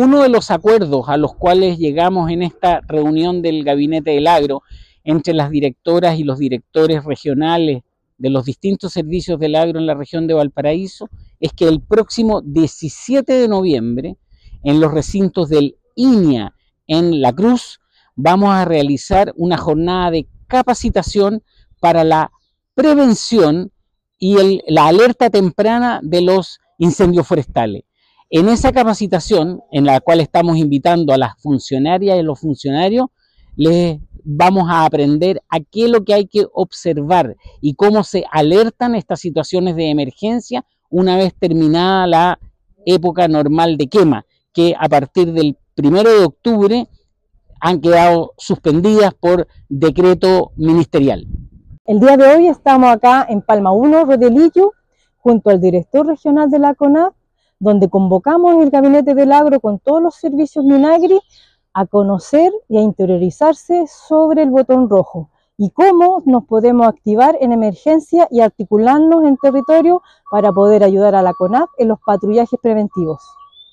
uno de los acuerdos a los cuales llegamos en esta reunión del Gabinete del Agro entre las directoras y los directores regionales de los distintos servicios del agro en la región de Valparaíso es que el próximo 17 de noviembre, en los recintos del INIA en La Cruz, vamos a realizar una jornada de capacitación para la prevención y la alerta temprana de los incendios forestales. En esa capacitación, en la cual estamos invitando a las funcionarias y los funcionarios, les vamos a aprender a qué es lo que hay que observar y cómo se alertan estas situaciones de emergencia una vez terminada la época normal de quema, que a partir del primero de octubre han quedado suspendidas por decreto ministerial. El día de hoy estamos acá en Palma 1, Rodelillo, junto al director regional de la CONAP, donde convocamos el Gabinete del Agro con todos los servicios Minagri a conocer y a interiorizarse sobre el botón rojo y cómo nos podemos activar en emergencia y articularnos en territorio para poder ayudar a la CONAP en los patrullajes preventivos.